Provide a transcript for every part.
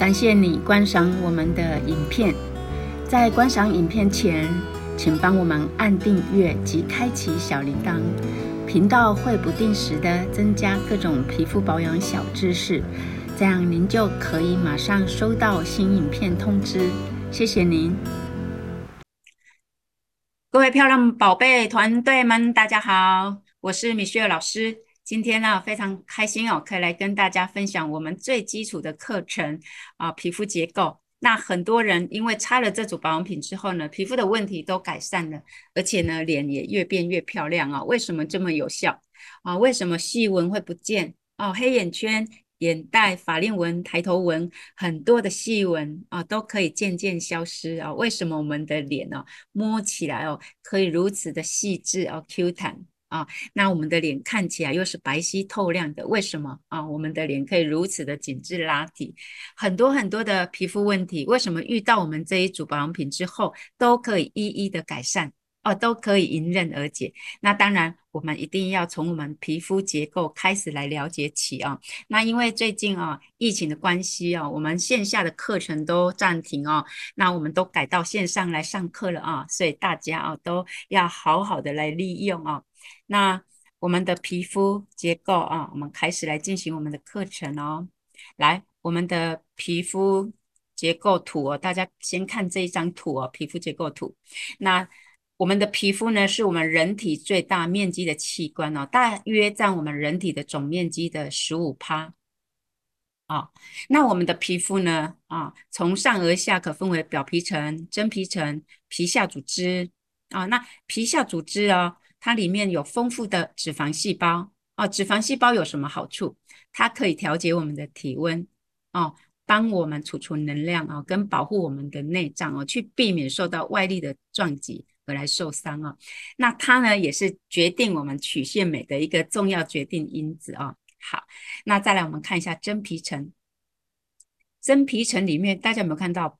感谢你观赏我们的影片。在观赏影片前，请帮我们按订阅及开启小铃铛，频道会不定时的增加各种皮肤保养小知识，这样您就可以马上收到新影片通知。谢谢您，各位漂亮宝贝团队们，大家好，我是米雪儿老师。今天呢，非常开心哦，可以来跟大家分享我们最基础的课程啊，皮肤结构。那很多人因为擦了这组保养品之后呢，皮肤的问题都改善了，而且呢，脸也越变越漂亮啊。为什么这么有效啊？为什么细纹会不见哦？黑眼圈、眼袋、法令纹、抬头纹，很多的细纹啊，都可以渐渐消失啊。为什么我们的脸哦，摸起来哦，可以如此的细致哦，Q 弹？啊，那我们的脸看起来又是白皙透亮的，为什么啊？我们的脸可以如此的紧致拉提，很多很多的皮肤问题，为什么遇到我们这一组保养品之后，都可以一一的改善哦，都可以迎刃而解？那当然，我们一定要从我们皮肤结构开始来了解起啊。那因为最近啊，疫情的关系啊，我们线下的课程都暂停哦，那我们都改到线上来上课了啊，所以大家啊，都要好好的来利用啊。那我们的皮肤结构啊，我们开始来进行我们的课程哦。来，我们的皮肤结构图哦，大家先看这一张图哦，皮肤结构图。那我们的皮肤呢，是我们人体最大面积的器官哦，大约占我们人体的总面积的十五趴。啊，那我们的皮肤呢，啊，从上而下可分为表皮层、真皮层、皮下组织啊。那皮下组织哦。它里面有丰富的脂肪细胞哦，脂肪细胞有什么好处？它可以调节我们的体温哦，帮我们储存能量哦，跟保护我们的内脏哦，去避免受到外力的撞击回来受伤哦。那它呢，也是决定我们曲线美的一个重要决定因子哦。好，那再来我们看一下真皮层，真皮层里面大家有没有看到？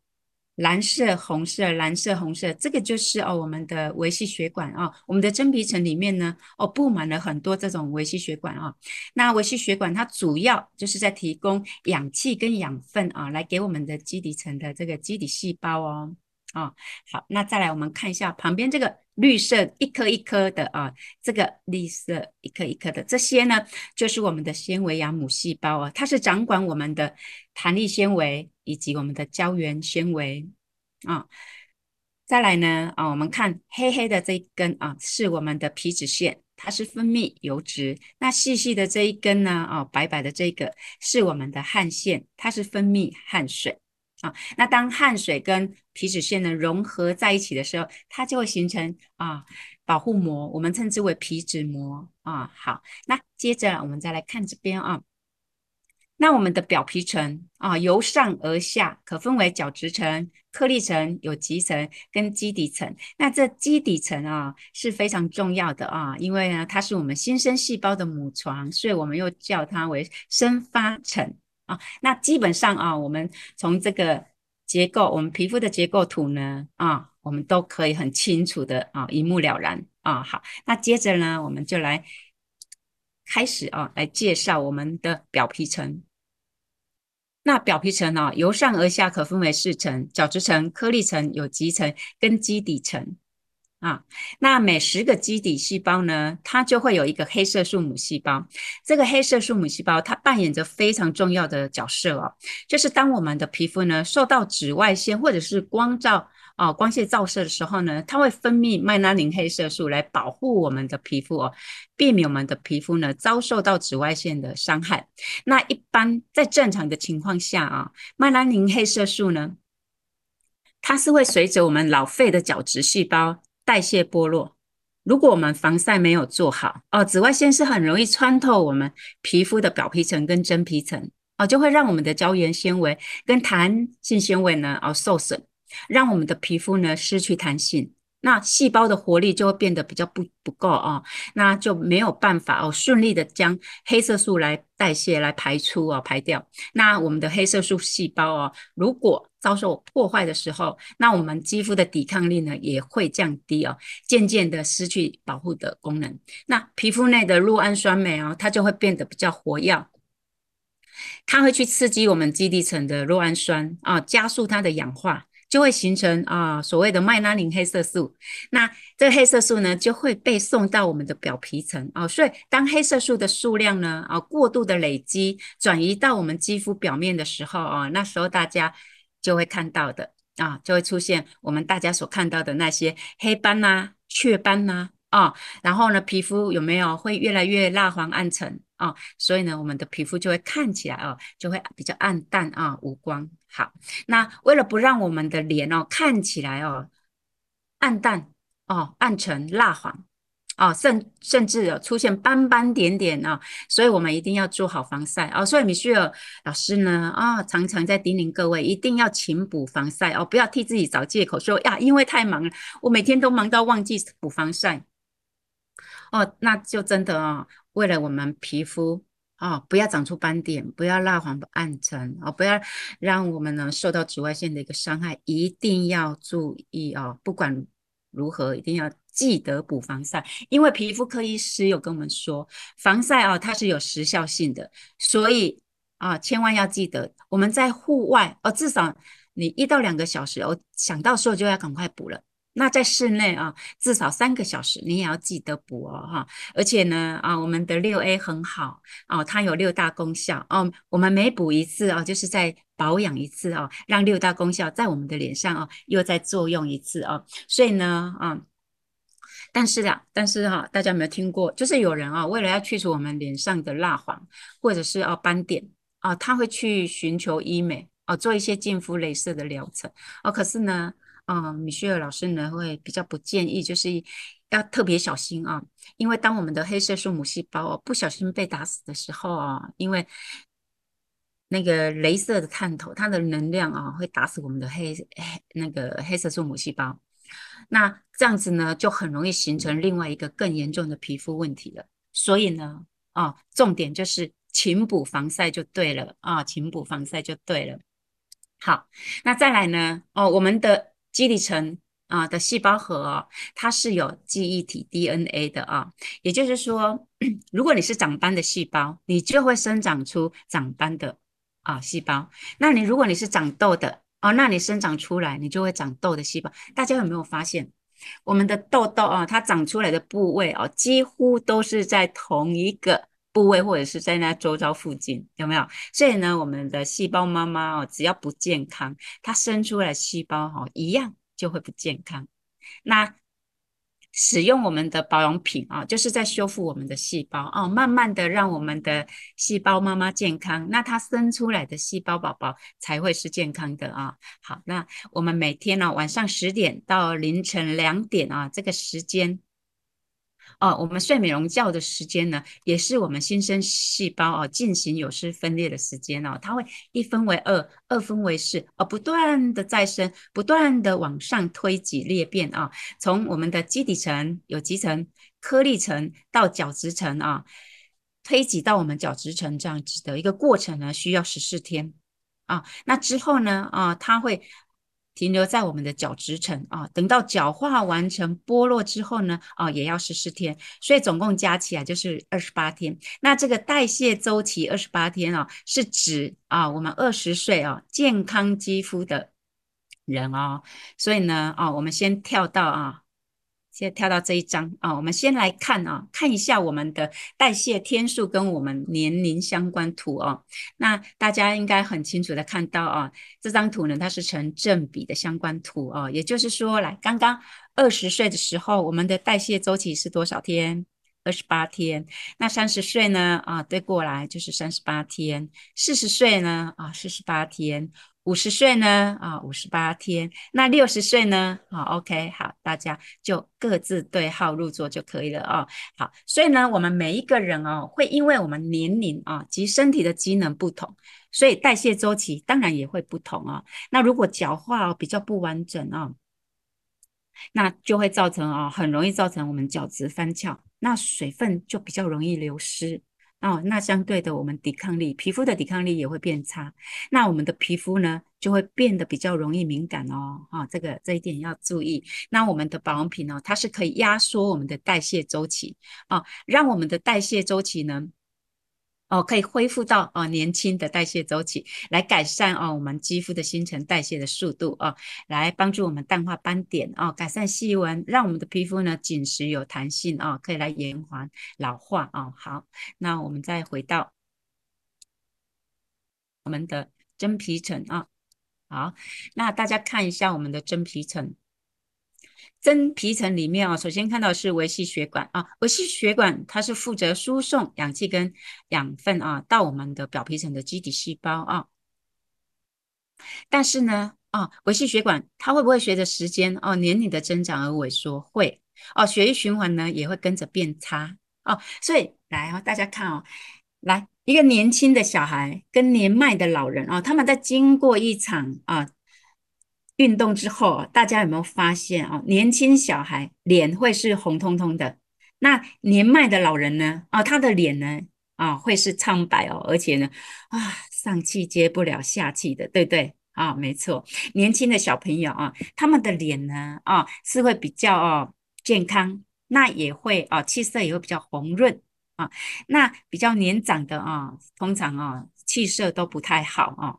蓝色、红色、蓝色、红色，这个就是哦，我们的微细血管啊、我们的真皮层里面呢，哦，布满了很多这种微细血管啊、那微细血管它主要就是在提供氧气跟养分啊、哦，来给我们的基底层的这个基底细胞哦。啊、好，那再来我们看一下旁边这个绿色一颗一颗的啊，这个绿色一颗一颗的这些呢，就是我们的纤维样母细胞啊，它是掌管我们的弹力纤维。以及我们的胶原纤维啊，再来呢啊，我们看黑黑的这一根啊，是我们的皮脂腺，它是分泌油脂；那细细的这一根呢啊，白白的这个是我们的汗腺，它是分泌汗水啊。那当汗水跟皮脂腺呢融合在一起的时候，它就会形成啊保护膜，我们称之为皮脂膜啊。好，那接着我们再来看这边啊。那我们的表皮层啊，由上而下可分为角质层、颗粒层、有棘层跟基底层。那这基底层啊是非常重要的啊，因为呢它是我们新生细胞的母床，所以我们又叫它为生发层啊。那基本上啊，我们从这个结构，我们皮肤的结构图呢啊，我们都可以很清楚的啊一目了然啊。好，那接着呢，我们就来开始啊，来介绍我们的表皮层。那表皮层啊，由上而下可分为四层：角质层、颗粒层、有棘层跟基底层啊。那每十个基底细胞呢，它就会有一个黑色素母细胞。这个黑色素母细胞它扮演着非常重要的角色哦，就是当我们的皮肤呢受到紫外线或者是光照。哦，光线照射的时候呢，它会分泌麦拉宁黑色素来保护我们的皮肤哦，避免我们的皮肤呢遭受到紫外线的伤害。那一般在正常的情况下啊，麦拉宁黑色素呢，它是会随着我们老废的角质细胞代谢剥落。如果我们防晒没有做好哦，紫外线是很容易穿透我们皮肤的表皮层跟真皮层哦，就会让我们的胶原纤维跟弹性纤维呢哦受损。让我们的皮肤呢失去弹性，那细胞的活力就会变得比较不不够啊，那就没有办法哦顺利的将黑色素来代谢来排出啊排掉。那我们的黑色素细胞哦，如果遭受破坏的时候，那我们肌肤的抵抗力呢也会降低哦，渐渐的失去保护的功能。那皮肤内的酪氨酸酶哦，它就会变得比较活跃。它会去刺激我们基底层的酪氨酸啊，加速它的氧化，就会形成啊所谓的麦拉宁黑色素。那这个黑色素呢，就会被送到我们的表皮层啊。所以当黑色素的数量呢啊过度的累积，转移到我们肌肤表面的时候啊，那时候大家就会看到的啊，就会出现我们大家所看到的那些黑斑呐、雀斑呐啊，啊。然后呢，皮肤有没有会越来越蜡黄暗沉？啊，所以呢，我们的皮肤就会看起来哦，就会比较暗淡啊，无光。好，那为了不让我们的脸哦看起来哦暗淡哦暗沉蜡黄哦，甚甚至有出现斑斑点点哦，所以我们一定要做好防晒哦。所以米歇尔老师呢啊，常常在叮咛各位一定要勤补防晒哦，不要替自己找借口说呀，因为太忙了，我每天都忙到忘记补防晒哦，那就真的啊。为了我们皮肤啊、哦，不要长出斑点，不要蜡黄暗沉啊、哦，不要让我们呢受到紫外线的一个伤害，一定要注意、哦！不管如何，一定要记得补防晒，因为皮肤科医师有跟我们说，防晒啊、哦，它是有时效性的，所以啊，千万要记得，我们在户外哦，至少你一到两个小时哦，想到时候就要赶快补了。那在室内啊，至少三个小时，你也要记得补哦，哈。而且呢，啊，我们的六 A 很好哦，它有六大功效哦。我们每补一次哦，就是在保养一次哦，让六大功效在我们的脸上哦，又再作用一次哦。所以呢，啊，但是啊，但是哈，大家有没有听过？就是有人啊，为了要去除我们脸上的蜡黄或者是哦斑点啊，他会去寻求医美哦，做一些净肤镭射的疗程哦。可是呢，啊，米歇尔老师呢会比较不建议，就是要特别小心啊，因为当我们的黑色素母细胞不小心被打死的时候啊，因为那个镭射的探头，它的能量啊会打死我们的黑黑那个黑色素母细胞，那这样子呢就很容易形成另外一个更严重的皮肤问题了。所以呢，啊，重点就是勤补防晒就对了啊，勤补防晒就对了。好，那再来呢，哦，我们的。基底层啊的细胞核哦，它是有记忆体 DNA 的啊，也就是说，如果你是长斑的细胞，你就会生长出长斑的啊细胞。那你如果你是长痘的哦，那你生长出来你就会长痘的细胞。大家有没有发现，我们的痘痘啊，它长出来的部位哦，几乎都是在同一个部位，或者是在那周遭附近，有没有？所以呢，我们的细胞妈妈哦，只要不健康，它生出来细胞哈，一样就会不健康。那使用我们的保养品啊，就是在修复我们的细胞啊，慢慢的让我们的细胞妈妈健康，那它生出来的细胞宝宝才会是健康的啊。好，那我们每天呢，晚上十点到凌晨两点啊，这个时间。哦，我们睡美容觉的时间呢，也是我们新生细胞哦进行有丝分裂的时间哦，它会一分为二，二分为四，哦，不断的再生，不断的往上推挤裂变啊，从我们的基底层、有极层、颗粒层到角质层啊，推挤到我们角质层这样子的一个过程呢，需要十四天啊，那之后呢啊，它会。停留在我们的角质层啊，等到角化完成剥落之后呢，啊，也要十四天，所以总共加起来就是二十八天。那这个代谢周期二十八天啊，是指啊，我们二十岁啊健康肌肤的人哦。所以呢，啊，我们先跳到啊。先跳到这一张啊，我们先来看啊，看一下我们的代谢天数跟我们年龄相关图哦。那大家应该很清楚的看到啊，这张图呢，它是成正比的相关图哦。也就是说，来刚刚二十岁的时候，我们的代谢周期是多少天？二十八天。那三十岁呢？啊，对过来就是三十八天。四十岁呢？啊，四十八天。五十岁呢？啊，五十八天。那六十岁呢？好，OK，好，大家就各自对号入座就可以了哦。好，所以呢，我们每一个人哦，会因为我们年龄啊及身体的机能不同，所以代谢周期当然也会不同哦。那如果角化比较不完整哦，那就会造成啊，很容易造成我们角质翻翘，那水分就比较容易流失。哦，那相对的，我们抵抗力，皮肤的抵抗力也会变差。那我们的皮肤呢，就会变得比较容易敏感哦。啊、哦，这个这一点要注意。那我们的保养品呢、它是可以压缩我们的代谢周期啊、哦，让我们的代谢周期呢，哦，可以恢复到哦年轻的代谢周期，来改善哦我们肌肤的新陈代谢的速度哦，来帮助我们淡化斑点哦，改善细纹，让我们的皮肤呢紧实有弹性哦，可以来延缓老化哦。好，那我们再回到我们的真皮层啊，好，那大家看一下我们的真皮层。真皮层里面啊，首先看到是微细血管啊，微细血管它是负责输送氧气跟养分啊到我们的表皮层的基底细胞啊。但是呢，啊，微细血管它会不会随着时间哦年龄的增长而萎缩？会哦，血液循环呢也会跟着变差哦。所以来哦，大家看哦，来一个年轻的小孩跟年迈的老人啊，他们在经过一场啊。运动之后，大家有没有发现啊？年轻小孩脸会是红彤彤的，那年迈的老人呢？啊，他的脸呢？啊，会是苍白哦，而且呢，啊，上气接不了下气的，对不对？啊，没错，年轻的小朋友啊，他们的脸呢？啊，是会比较哦健康，那也会啊，气色也会比较红润啊。那比较年长的啊，通常啊，气色都不太好啊。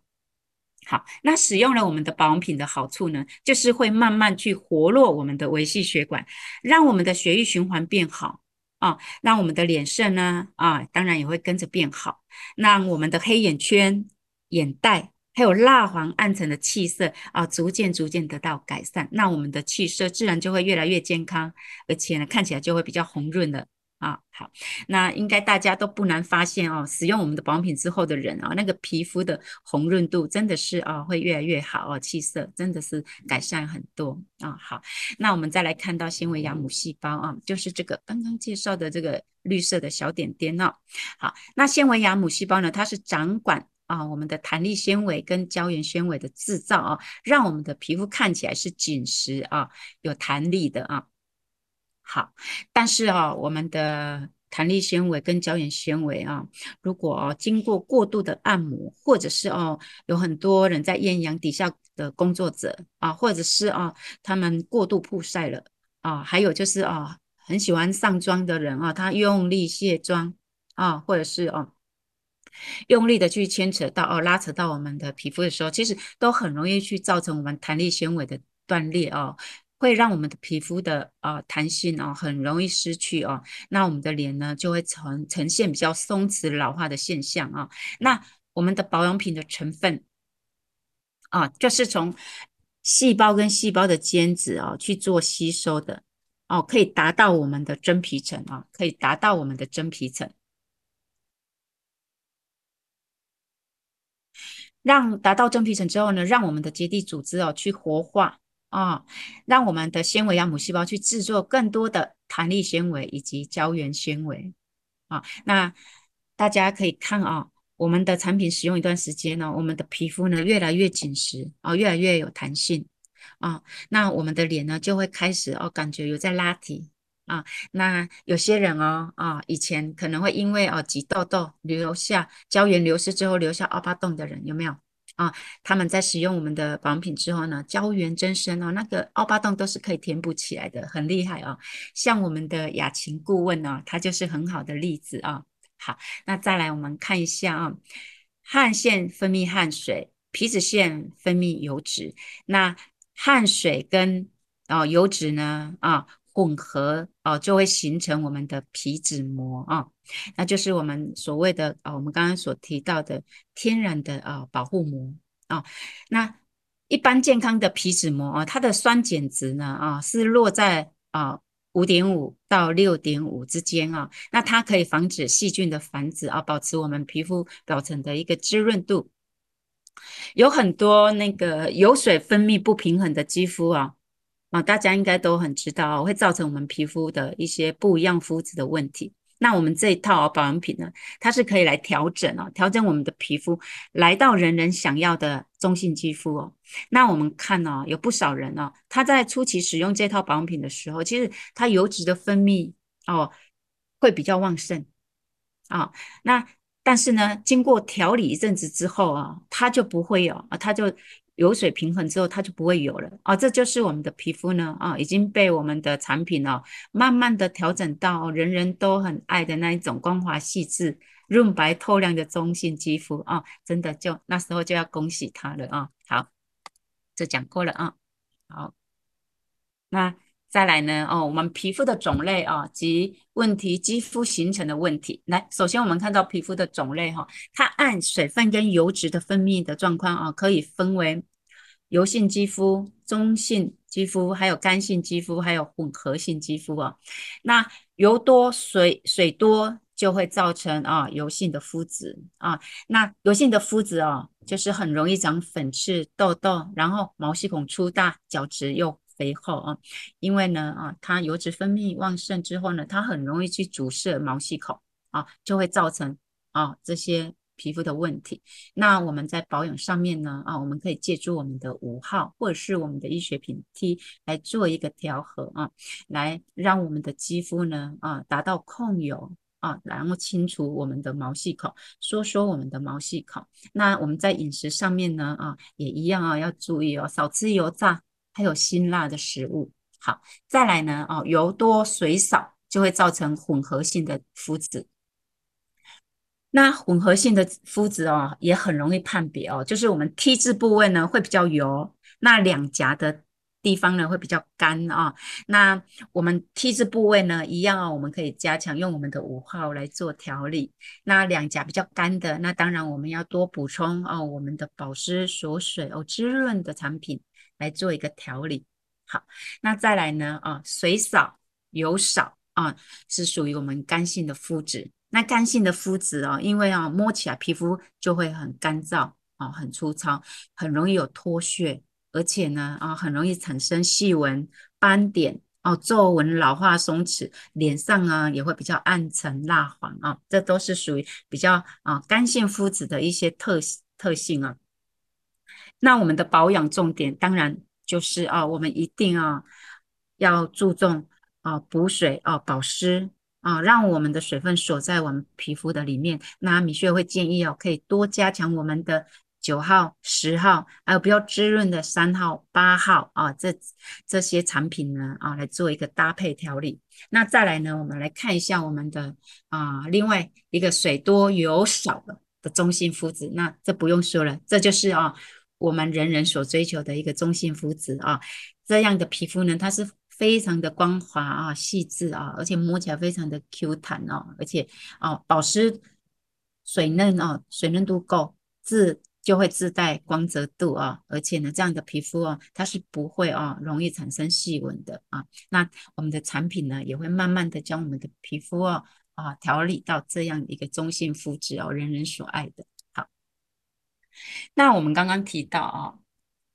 好，那使用了我们的保养品的好处呢，就是会慢慢去活络我们的微细血管，让我们的血液循环变好啊，让我们的脸色呢啊，当然也会跟着变好，让我们的黑眼圈、眼袋还有蜡黄暗沉的气色啊，逐渐逐渐得到改善，那我们的气色自然就会越来越健康，而且呢，看起来就会比较红润了。啊，好，那应该大家都不难发现哦，使用我们的保养品之后的人啊，那个皮肤的红润度真的是啊，会越来越好哦，气色真的是改善很多啊。好，那我们再来看到纤维芽母细胞啊，就是这个刚刚介绍的这个绿色的小点点哦。好，那纤维芽母细胞呢，它是掌管啊我们的弹力纤维跟胶原纤维的制造啊，让我们的皮肤看起来是紧实啊，有弹力的啊。好，但是啊，我们的弹力纤维跟胶原纤维啊，如果啊经过过度的按摩，或者是哦有很多人在艳阳底下的工作者啊，或者是啊他们过度曝晒了啊，还有就是啊很喜欢上妆的人啊，他用力卸妆啊，或者是哦用力的去牵扯到哦拉扯到我们的皮肤的时候，其实都很容易去造成我们弹力纤维的断裂哦。会让我们的皮肤的啊、弹性哦很容易失去哦，那我们的脸呢就会呈呈现比较松弛老化的现象啊、那我们的保养品的成分啊，就是从细胞跟细胞的间质啊去做吸收的哦，可以达到我们的真皮层啊，可以达到我们的真皮层，让达到真皮层之后呢，让我们的结缔组织哦去活化。啊、让我们的纤维芽母细胞去制作更多的弹力纤维以及胶原纤维啊。那大家可以看啊、哦，我们的产品使用一段时间呢，我们的皮肤呢越来越紧实啊、越来越有弹性啊、那我们的脸呢就会开始哦，感觉有在拉提啊。那有些人哦啊、以前可能会因为哦挤痘痘留下胶原流失之后留下凹疤洞的人有没有？啊，他们在使用我们的保养品之后呢，胶原增生哦，那个凹疤洞都是可以填补起来的，很厉害哦。像我们的雅琴顾问呢，他就是很好的例子啊。好，那再来我们看一下啊，汗腺分泌汗水，皮脂腺分泌油脂，那汗水跟哦油脂呢啊。混合哦，就会形成我们的皮脂膜啊，那就是我们所谓的啊，我们刚刚所提到的天然的啊保护膜啊。那一般健康的皮脂膜啊，它的酸碱值呢啊是落在啊五点五到六点五之间啊，那它可以防止细菌的繁殖啊，保持我们皮肤表层的一个滋润度。有很多那个油水分泌不平衡的肌肤啊。啊，大家应该都很知道，会造成我们皮肤的一些不一样肤质的问题。那我们这一套保养品呢，它是可以来调整哦，调整我们的皮肤，来到人人想要的中性肌肤哦。那我们看哦，有不少人哦，他在初期使用这套保养品的时候，其实它油脂的分泌哦会比较旺盛啊、那但是呢，经过调理一阵子之后啊，它就不会有啊，它就。油水平衡之后，它就不会有了啊、这就是我们的皮肤呢啊、已经被我们的产品哦，慢慢的调整到人人都很爱的那一种光滑细致、润白透亮的中性肌肤啊，真的就那时候就要恭喜他了啊。好，这讲过了啊。好，那再来呢？哦，我们皮肤的种类啊及问题肌肤形成的问题。来，首先我们看到皮肤的种类哈，它按水分跟油脂的分泌的状况啊，可以分为油性肌肤、中性肌肤，还有干性肌肤，还有混合性肌肤啊。那油多水水多就会造成啊油性的肤质啊。那油性的肤质啊，就是很容易长粉刺、痘痘，然后毛细孔粗大、角质又肥厚啊，因为呢啊，它油脂分泌旺盛之后呢，它很容易去阻塞毛细孔啊，就会造成啊这些皮肤的问题。那我们在保养上面呢啊，我们可以借助我们的五号或者是我们的医学品 T 来做一个调和啊，来让我们的肌肤呢啊达到控油啊，然后清除我们的毛细孔，收缩我们的毛细孔。那我们在饮食上面呢啊，也一样啊，要注意哦，少吃油炸。还有辛辣的食物，好，再来呢，哦，油多水少就会造成混合性的肤质。那混合性的肤质哦，也很容易判别哦，就是我们 T 字部位呢会比较油，那两颊的地方呢会比较干啊、那我们 T 字部位呢一样哦，我们可以加强用我们的五号来做调理。那两颊比较干的，那当然我们要多补充哦，我们的保湿锁水哦，滋润的产品。来做一个调理，好，那再来呢？啊，水少油少啊，是属于我们干性的肤质。那干性的肤质哦，因为啊摸起来皮肤就会很干燥哦，很粗糙，很容易有脱屑，而且呢啊，很容易产生细纹、斑点哦、皱纹、老化、松弛，脸上啊也会比较暗沉、蜡黄啊，这都是属于比较啊干性肤质的一些特特性啊。那我们的保养重点当然就是啊，我们一定啊要注重啊补水啊保湿啊，让我们的水分锁在我们皮肤的里面。那米雪会建议哦，可以多加强我们的九号、十号，还有比较滋润的三号、八号啊，这这些产品呢啊来做一个搭配调理。那再来呢，我们来看一下我们的啊另外一个水多油少的的中性肤质。那这不用说了，这就是啊。我们人人所追求的一个中性肤质啊，这样的皮肤呢，它是非常的光滑啊、细致啊，而且摸起来非常的 Q 弹哦，而且啊保湿水嫩哦，水嫩度够，自就会自带光泽度啊，而且呢，这样的皮肤哦，它是不会啊容易产生细纹的啊。那我们的产品呢，也会慢慢的将我们的皮肤哦啊调理到这样一个中性肤质哦，人人所爱的。好那我们刚刚提到啊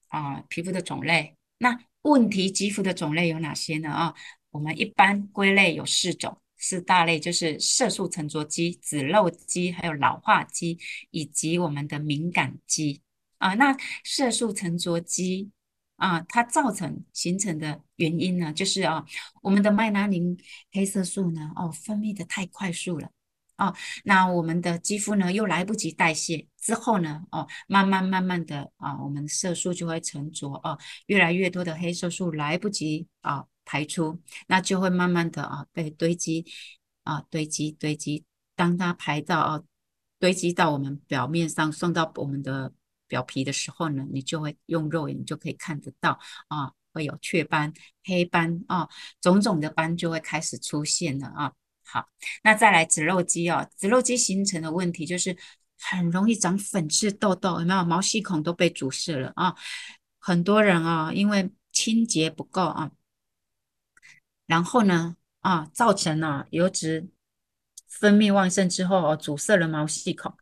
啊皮肤的种类，那问题肌肤的种类有哪些呢？啊，我们一般归类有四种，四大类就是色素沉着肌、脂漏肌、还有老化肌以及我们的敏感肌啊。那色素沉着肌啊，它造成形成的原因呢，就是啊我们的麦拉宁黑色素呢哦分泌的太快速了。哦，那我们的肌肤呢又来不及代谢之后呢，哦，慢慢慢慢的啊，我们色素就会沉着哦，越来越多的黑色素来不及啊排出，那就会慢慢的啊被堆积啊堆积堆积，当它排到啊堆积到我们表面上，送到我们的表皮的时候呢，你就会用肉眼就可以看得到啊，会有雀斑、黑斑啊，种种的斑就会开始出现了啊。好，那再来脂肉肌哦，脂肉肌形成的问题就是很容易长粉刺、痘痘，有没有？毛细孔都被阻塞了啊！很多人啊，因为清洁不够啊，然后呢啊，造成了油脂分泌旺盛之后哦，阻塞了毛细孔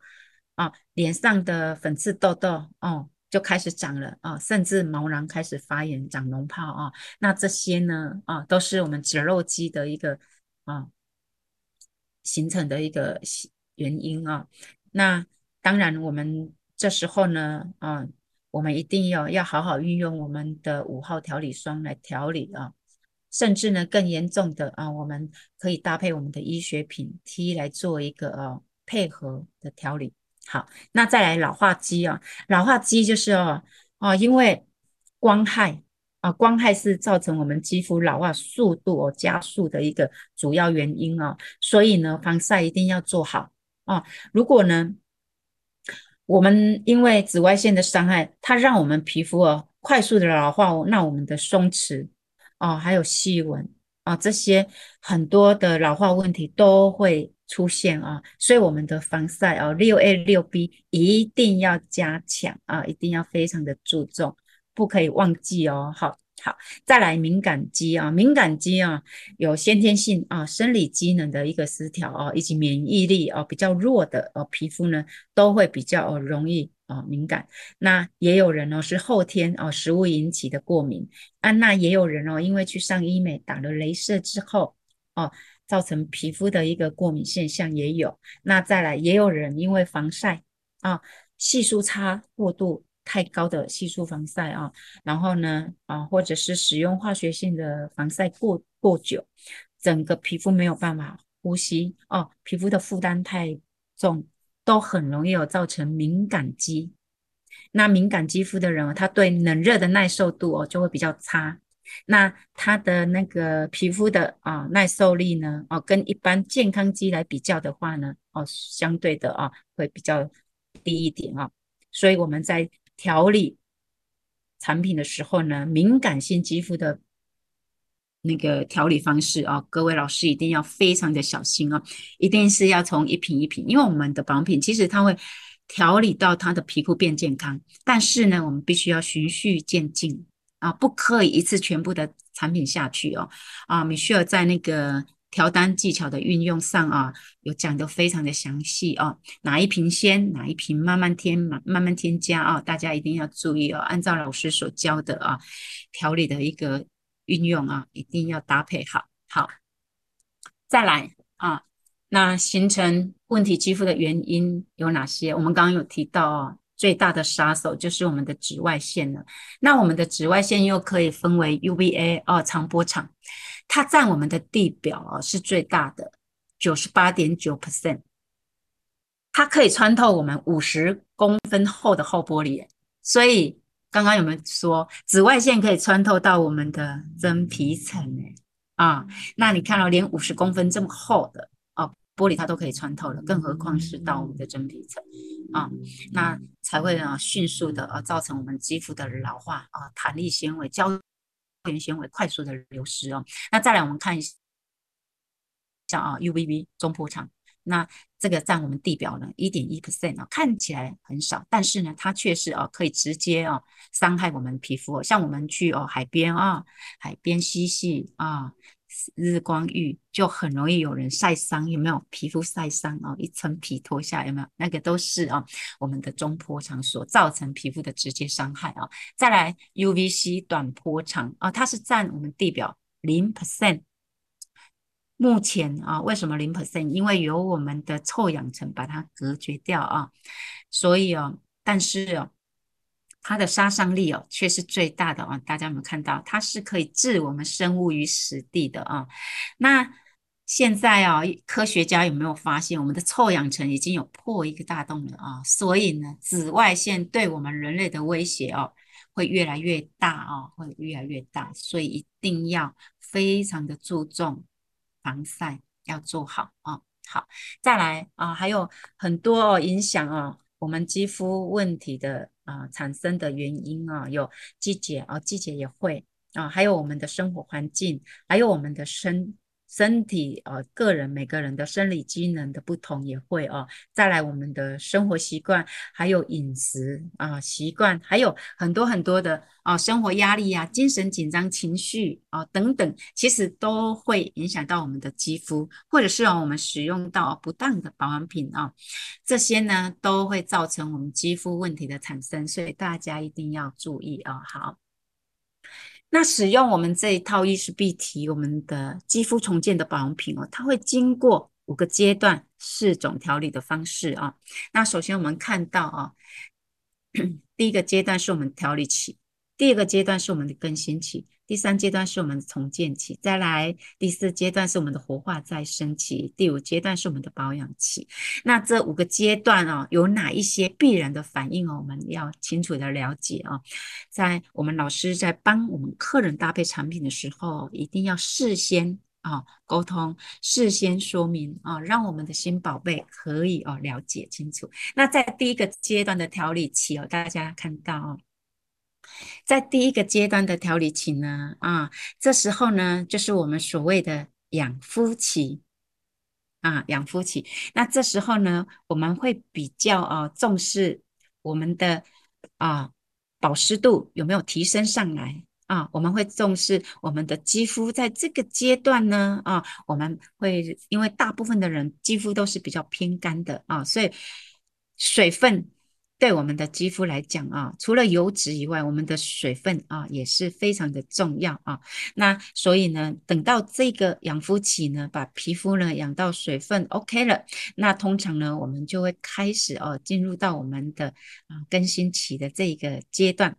啊，脸上的粉刺、痘痘哦就开始长了啊，甚至毛囊开始发炎、长脓泡啊。那这些呢啊，都是我们脂肉肌的一个啊。形成的一个原因啊，那当然我们这时候呢，啊，我们一定要要好好运用我们的五号调理霜来调理啊，甚至呢更严重的啊，我们可以搭配我们的医学品 T 来做一个啊配合的调理。好，那再来老化肌啊，老化肌就是哦，哦，因为光害。啊，光害是造成我们肌肤老化速度哦加速的一个主要原因哦，所以呢，防晒一定要做好啊。如果呢，我们因为紫外线的伤害，它让我们皮肤哦快速的老化，那我们的松弛啊，还有细纹啊，这些很多的老化问题都会出现啊。所以我们的防晒哦，六 A 六 B 一定要加强啊，一定要非常的注重，不可以忘记哦。好。好，再来敏感肌啊，敏感肌啊有先天性啊生理机能的一个失调啊，以及免疫力啊比较弱的哦皮肤呢都会比较容易啊敏感。那也有人哦是后天哦食物引起的过敏啊，那也有人哦因为去上医美打了镭射之后哦造成皮肤的一个过敏现象也有。那再来也有人因为防晒啊系数差过度。太高的系数防晒啊，然后呢啊，或者是使用化学性的防晒过过久，整个皮肤没有办法呼吸哦，皮肤的负担太重，都很容易有造成敏感肌。那敏感肌肤的人，他对冷热的耐受度哦就会比较差。那他的那个皮肤的啊耐受力呢，哦跟一般健康肌来比较的话呢，哦相对的啊会比较低一点啊，所以我们在。调理产品的时候呢，敏感性肌肤的那个调理方式啊，各位老师一定要非常的小心啊，一定是要从一瓶一瓶，因为我们的保养品其实它会调理到它的皮肤变健康，但是呢，我们必须要循序渐进啊，不可以一次全部的产品下去哦啊，米歇尔在那个。调单技巧的运用上啊，有讲得非常的详细啊，哪一瓶先，哪一瓶慢慢添，慢慢添加啊，大家一定要注意哦，按照老师所教的啊，调理的一个运用啊，一定要搭配好。好，再来啊，那形成问题肌肤的原因有哪些？我们刚刚有提到啊，最大的杀手就是我们的紫外线了。那我们的紫外线又可以分为 UVA 啊，长波长。它占我们的地表啊是最大的，九十八点九 percent，它可以穿透我们五十公分厚的厚玻璃，所以刚刚有没有说紫外线可以穿透到我们的真皮层呢？啊，那你看到连五十公分这么厚的啊玻璃它都可以穿透了，更何况是到我们的真皮层啊，那才会啊迅速的啊造成我们肌肤的老化啊，弹力纤维胶。原纤维快速的流失哦，那再来我们看一下啊，UVB 中波长，那这个占我们地表呢一点一 percent 啊，看起来很少，但是呢，它却是啊可以直接啊伤害我们皮肤，像我们去哦海边啊，海边嬉戏啊。日光浴就很容易有人晒伤，有没有皮肤晒伤啊？一层皮脱下有没有？那个都是啊，我们的中波长所造成皮肤的直接伤害啊。再来 UVC 短波长啊，它是占我们地表零 percent。目前啊，为什么零 percent？因为有我们的臭氧层把它隔绝掉啊，所以啊，但是哦。它的杀伤力哦，却是最大的啊！大家有没有看到？它是可以置我们生物于死地的啊！那现在啊，科学家有没有发现，我们的臭氧层已经有破一个大洞了啊？所以呢，紫外线对我们人类的威胁哦，会越来越大啊，会越来越大，所以一定要非常的注重防晒，要做好啊！好，再来啊，还有很多哦影响啊，我们肌肤问题的。啊、产生的原因啊，有季节啊，季节也会啊，还有我们的生活环境，还有我们的身身体啊，个人每个人的生理机能的不同也会哦，再来我们的生活习惯，还有饮食啊习惯，还有很多很多的啊生活压力呀、精神紧张、情绪啊等等，其实都会影响到我们的肌肤，或者是啊我们使用到不当的保养品啊，这些呢都会造成我们肌肤问题的产生，所以大家一定要注意啊，好。那使用我们这一套意识必提我们的肌肤重建的保养品哦，它会经过五个阶段四种调理的方式啊。那首先我们看到啊，第一个阶段是我们调理期，第二个阶段是我们的更新期。第三阶段是我们的重建期，再来第四阶段是我们的活化再生期，第五阶段是我们的保养期。那这五个阶段哦，有哪一些必然的反应哦？我们要清楚的了解哦。在我们老师在帮我们客人搭配产品的时候，一定要事先啊沟通，事先说明啊，让我们的新宝贝可以哦了解清楚。那在第一个阶段的调理期哦，大家看到哦，在第一个阶段的调理期呢，啊，这时候呢就是我们所谓的养肤期啊，养肤期。那这时候呢，我们会比较啊重视我们的啊。保湿度有没有提升上来啊？我们会重视我们的肌肤在这个阶段呢啊，我们会因为大部分的人肌肤都是比较偏干的啊，所以水分。对我们的肌肤来讲啊，除了油脂以外，我们的水分啊也是非常的重要啊。那所以呢，等到这个养肤期呢，把皮肤呢养到水分 OK 了，那通常呢，我们就会开始哦，进入到我们的啊更新期的这一个阶段。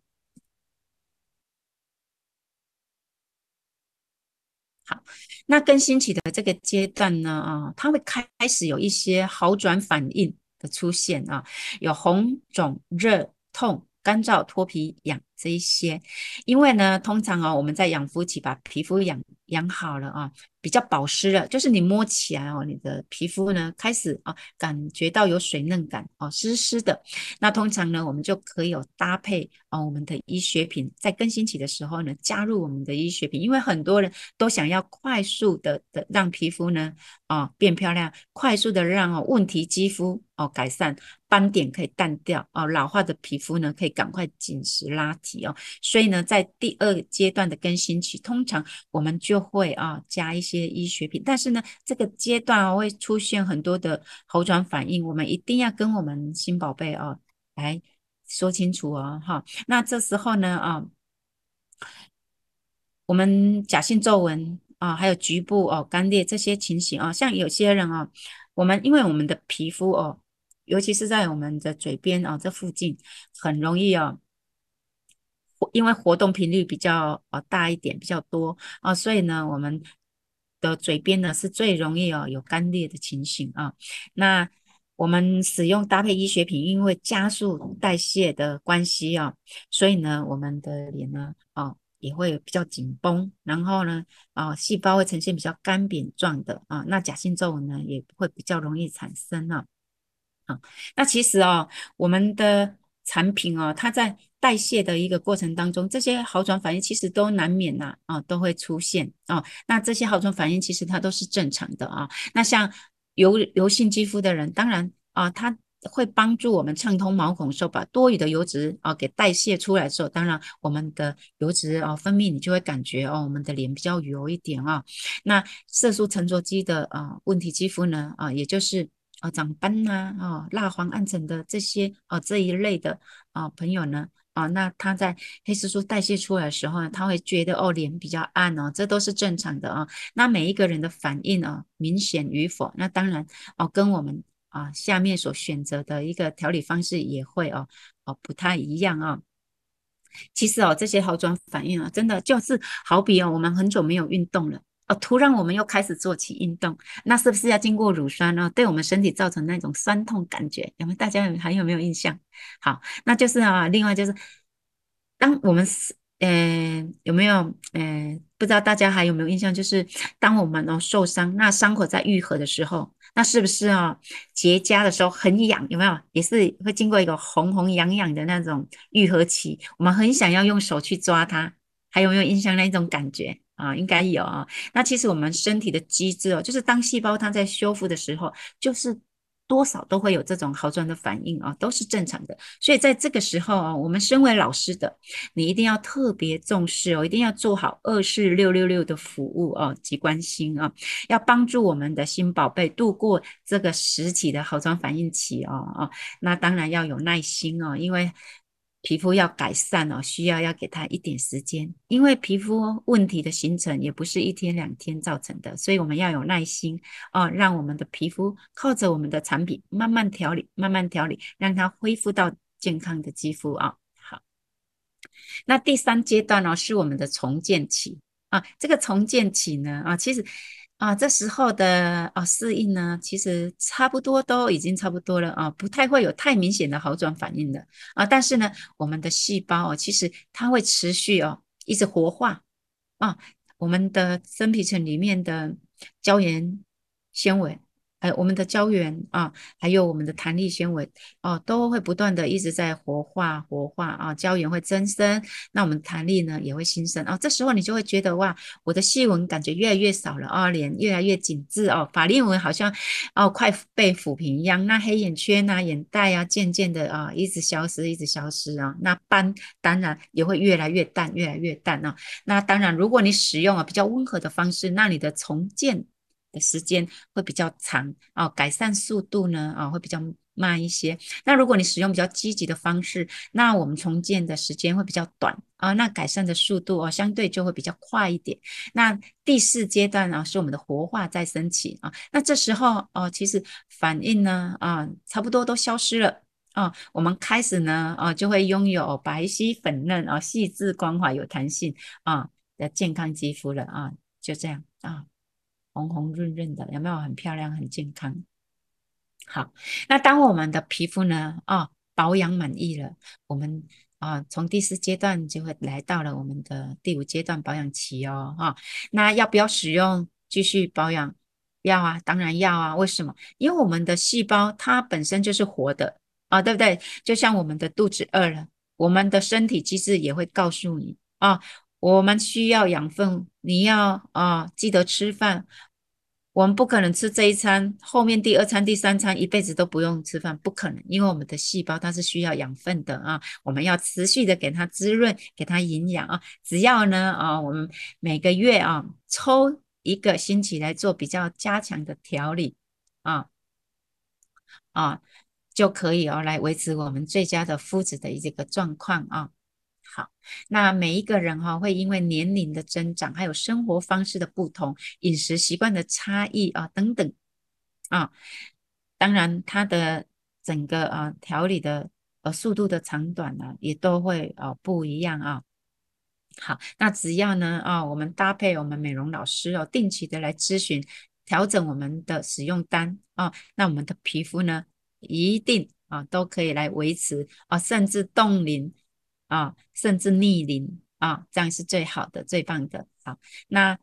好，那更新期的这个阶段呢，啊，它会开始有一些好转反应。出现啊，有红肿、热、痛、干燥、脱皮、痒。这一些，因为呢，通常啊，我们在养肤期把皮肤养养好了啊。比较保湿了，就是你摸起来哦，你的皮肤呢开始啊感觉到有水嫩感哦，湿湿的。那通常呢，我们就可以有搭配啊我们的医学品，在更新期的时候呢，加入我们的医学品，因为很多人都想要快速的的让皮肤呢啊变漂亮，快速的让哦问题肌肤哦改善，斑点可以淡掉哦，老化的皮肤呢可以赶快紧实拉哦。所以呢，在第二阶段的更新期，通常我们就会啊加一些。医学品，但是呢，这个阶段会出现很多的好转反应，我们一定要跟我们新宝贝哦来说清楚哦，哈。那这时候呢，啊，我们假性皱纹啊，还有局部哦干裂这些情形啊，像有些人啊，我们因为我们的皮肤哦，尤其是在我们的嘴边啊这附近，很容易哦。因为活动频率比较呃大一点，比较多啊，所以呢，我们。的嘴边呢是最容易哦有干裂的情形啊，那我们使用搭配医学品，因为加速代谢的关系啊，所以呢我们的脸呢哦也会比较紧绷，然后呢啊细胞会呈现比较干扁状的啊，那假性皱纹呢也会比较容易产生啊，啊那其实啊我们的产品啊它在。代谢的一个过程当中，这些好转反应其实都难免呐啊，都会出现啊。那这些好转反应其实它都是正常的啊。那像油油性肌肤的人，当然啊，它会帮助我们畅通毛孔，说把多余的油脂啊给代谢出来的时候，当然我们的油脂啊分泌，你就会感觉哦，我们的脸比较油一点啊。那色素沉着肌的啊问题肌肤呢啊，也就是啊长斑呐啊蜡黄暗沉的这些哦这一类的啊朋友呢。哦，那他在黑色素代谢出来的时候呢，他会觉得哦脸比较暗哦，这都是正常的啊、哦。那每一个人的反应、哦，明显与否，那当然哦，跟我们啊下面所选择的一个调理方式也会哦哦不太一样啊、哦。其实哦，这些好转反应啊，真的就是好比哦，我们很久没有运动了。哦，突然我们又开始做起运动，那是不是要经过乳酸呢？对我们身体造成那种酸痛感觉，有没有？大家还有没有印象？好，那就是啊，另外就是，当我们是，呃，有没有？呃，不知道大家还有没有印象？就是当我们哦受伤，那伤口在愈合的时候，那是不是啊结痂的时候很痒？有没有？也是会经过一个红红痒痒的那种愈合期，我们很想要用手去抓它，还有没有印象那种感觉？啊，应该有啊。那其实我们身体的机制哦，就是当细胞它在修复的时候，就是多少都会有这种好转的反应啊，都是正常的。所以在这个时候啊，我们身为老师的，你一定要特别重视哦，一定要做好二四六六六的服务哦及关心啊，要帮助我们的新宝贝度过这个时期的好转反应期哦哦。那当然要有耐心哦，因为。皮肤要改善哦，需要要给他一点时间，因为皮肤问题的形成也不是一天两天造成的，所以我们要有耐心哦，让我们的皮肤靠着我们的产品慢慢调理，慢慢调理，让它恢复到健康的肌肤啊。好，那第三阶段呢，是我们的重建期啊，这个重建期呢啊，其实。啊，这时候的啊适应呢，其实差不多都已经差不多了啊，不太会有太明显的好转反应的啊。但是呢，我们的细胞哦，其实它会持续哦，一直活化啊，我们的真皮层里面的胶原纤维。我们的胶原啊，还有我们的弹力纤维哦，都会不断的一直在活化活化啊，胶原会增生，那我们弹力呢也会新生啊。这时候你就会觉得哇，我的细纹感觉越来越少了啊，脸越来越紧致哦，法令纹好像哦快被抚平一样。那黑眼圈啊、眼袋啊，渐渐的啊一直消失，一直消失啊。那斑当然也会越来越淡，越来越淡啊。那当然，如果你使用啊比较温和的方式，那你的重建。时间会比较长哦，改善速度呢啊、会比较慢一些。那如果你使用比较积极的方式，那我们重建的时间会比较短啊、那改善的速度哦相对就会比较快一点。那第四阶段呢、是我们的活化再生期啊、那这时候哦其实反应呢啊、差不多都消失了啊、我们开始呢啊、就会拥有白皙粉嫩啊、细致光滑有弹性啊、的健康肌肤了啊、就这样啊。红红润润的，有没有很漂亮、很健康？好，那当我们的皮肤呢，哦，保养满意了，我们啊，从、第四阶段就会来到了我们的第五阶段保养期哦，哈、那要不要使用继续保养？要啊，当然要啊。为什么？因为我们的细胞它本身就是活的啊、对不对？就像我们的肚子饿了，我们的身体机制也会告诉你啊。我们需要养分，你要啊、记得吃饭。我们不可能吃这一餐，后面第二餐、第三餐一辈子都不用吃饭，不可能，因为我们的细胞它是需要养分的啊。我们要持续的给它滋润，给它营养啊。只要呢啊，我们每个月啊抽一个星期来做比较加强的调理啊啊，就可以哦来维持我们最佳的肤质的一个状况啊。好，那每一个人哈、哦、会因为年龄的增长，还有生活方式的不同、饮食习惯的差异啊等等啊，当然他的整个啊调理的呃速度的长短呢也都会啊不一样啊。好，那只要呢啊我们搭配我们美容老师哦定期的来咨询，调整我们的使用单啊，那我们的皮肤呢一定啊都可以来维持啊，甚至冻龄。啊，甚至逆龄啊，这样是最好的、最棒的。好，那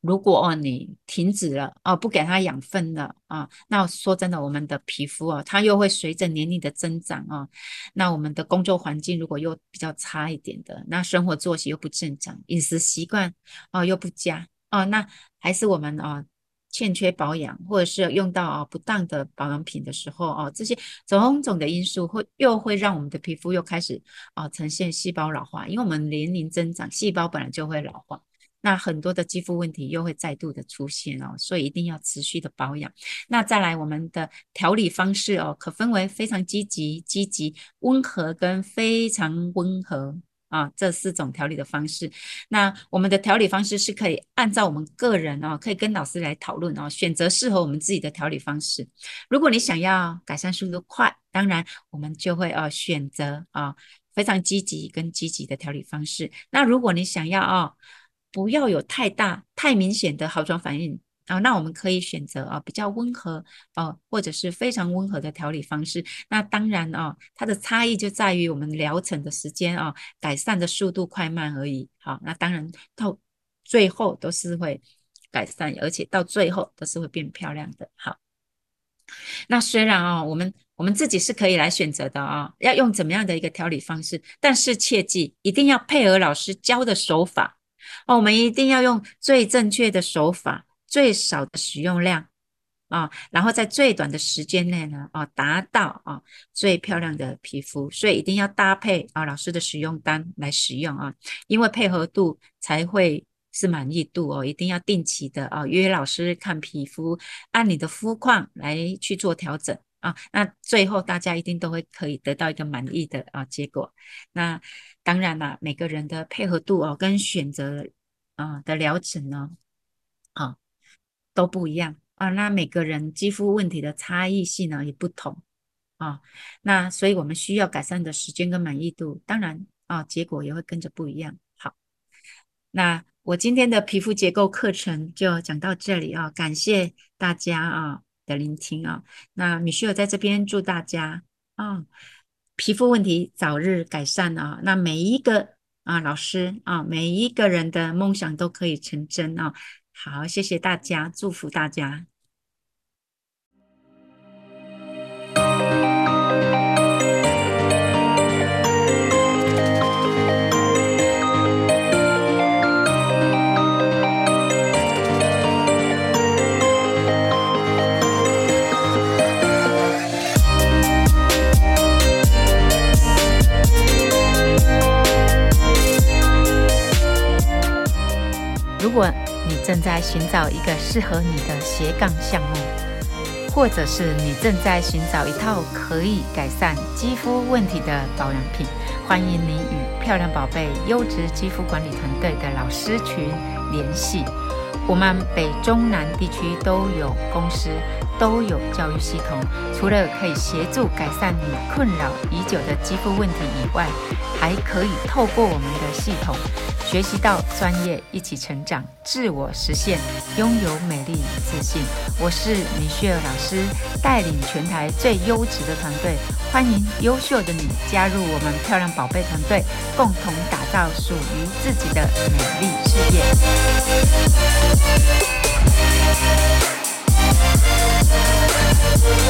如果哦你停止了哦，不给它养分了啊，那说真的，我们的皮肤哦，它又会随着年龄的增长啊，那我们的工作环境如果又比较差一点的，那生活作息又不正常，饮食习惯哦又不佳哦，那还是我们哦。欠缺保养，或者是用到啊不当的保养品的时候哦，这些种种的因素会又会让我们的皮肤又开始啊呈现细胞老化，因为我们年龄增长，细胞本来就会老化，那很多的肌肤问题又会再度的出现哦，所以一定要持续的保养。那再来我们的调理方式哦，可分为非常积极、积极、温和跟非常温和。啊，这四种调理的方式，那我们的调理方式是可以按照我们个人哦，可以跟老师来讨论哦，选择适合我们自己的调理方式。如果你想要改善速度快，当然我们就会哦选择啊非常积极跟积极的调理方式。那如果你想要哦不要有太大太明显的好转反应。啊、那我们可以选择啊、比较温和哦，或者是非常温和的调理方式。那当然啊，它的差异就在于我们疗程的时间啊、改善的速度快慢而已。好、那当然到最后都是会改善，而且到最后都是会变漂亮的。好，那虽然啊、我们我们自己是可以来选择的啊、要用怎么样的一个调理方式，但是切记一定要配合老师教的手法哦，我们一定要用最正确的手法。最少的使用量啊，然后在最短的时间内呢，啊，达到啊最漂亮的皮肤，所以一定要搭配啊老师的使用单来使用啊，因为配合度才会是满意度哦，一定要定期的啊约老师看皮肤，按你的肤况来去做调整啊，那最后大家一定都会可以得到一个满意的啊结果。那当然啦，每个人的配合度哦跟选择啊的疗程呢，啊。都不一样啊，那每个人肌肤问题的差异性呢也不同啊，那所以我们需要改善的时间跟满意度，当然啊，结果也会跟着不一样。好，那我今天的皮肤结构课程就讲到这里啊，感谢大家啊的聆听啊，那米雪儿在这边祝大家啊皮肤问题早日改善啊，那每一个啊，老师啊，每一个人的梦想都可以成真啊！好，谢谢大家，祝福大家。如果你正在寻找一个适合你的斜杠项目，或者是你正在寻找一套可以改善肌肤问题的保养品，欢迎你与漂亮宝贝优质肌肤管理团队的老师群联系。我们北中南地区都有公司，都有教育系统。除了可以协助改善你困扰已久的肌肤问题以外，还可以透过我们的系统。学习到专业，一起成长，自我实现，拥有美丽与自信。我是米雪儿老师，带领全台最优质的团队，欢迎优秀的你加入我们漂亮宝贝团队，共同打造属于自己的美丽事业。We'll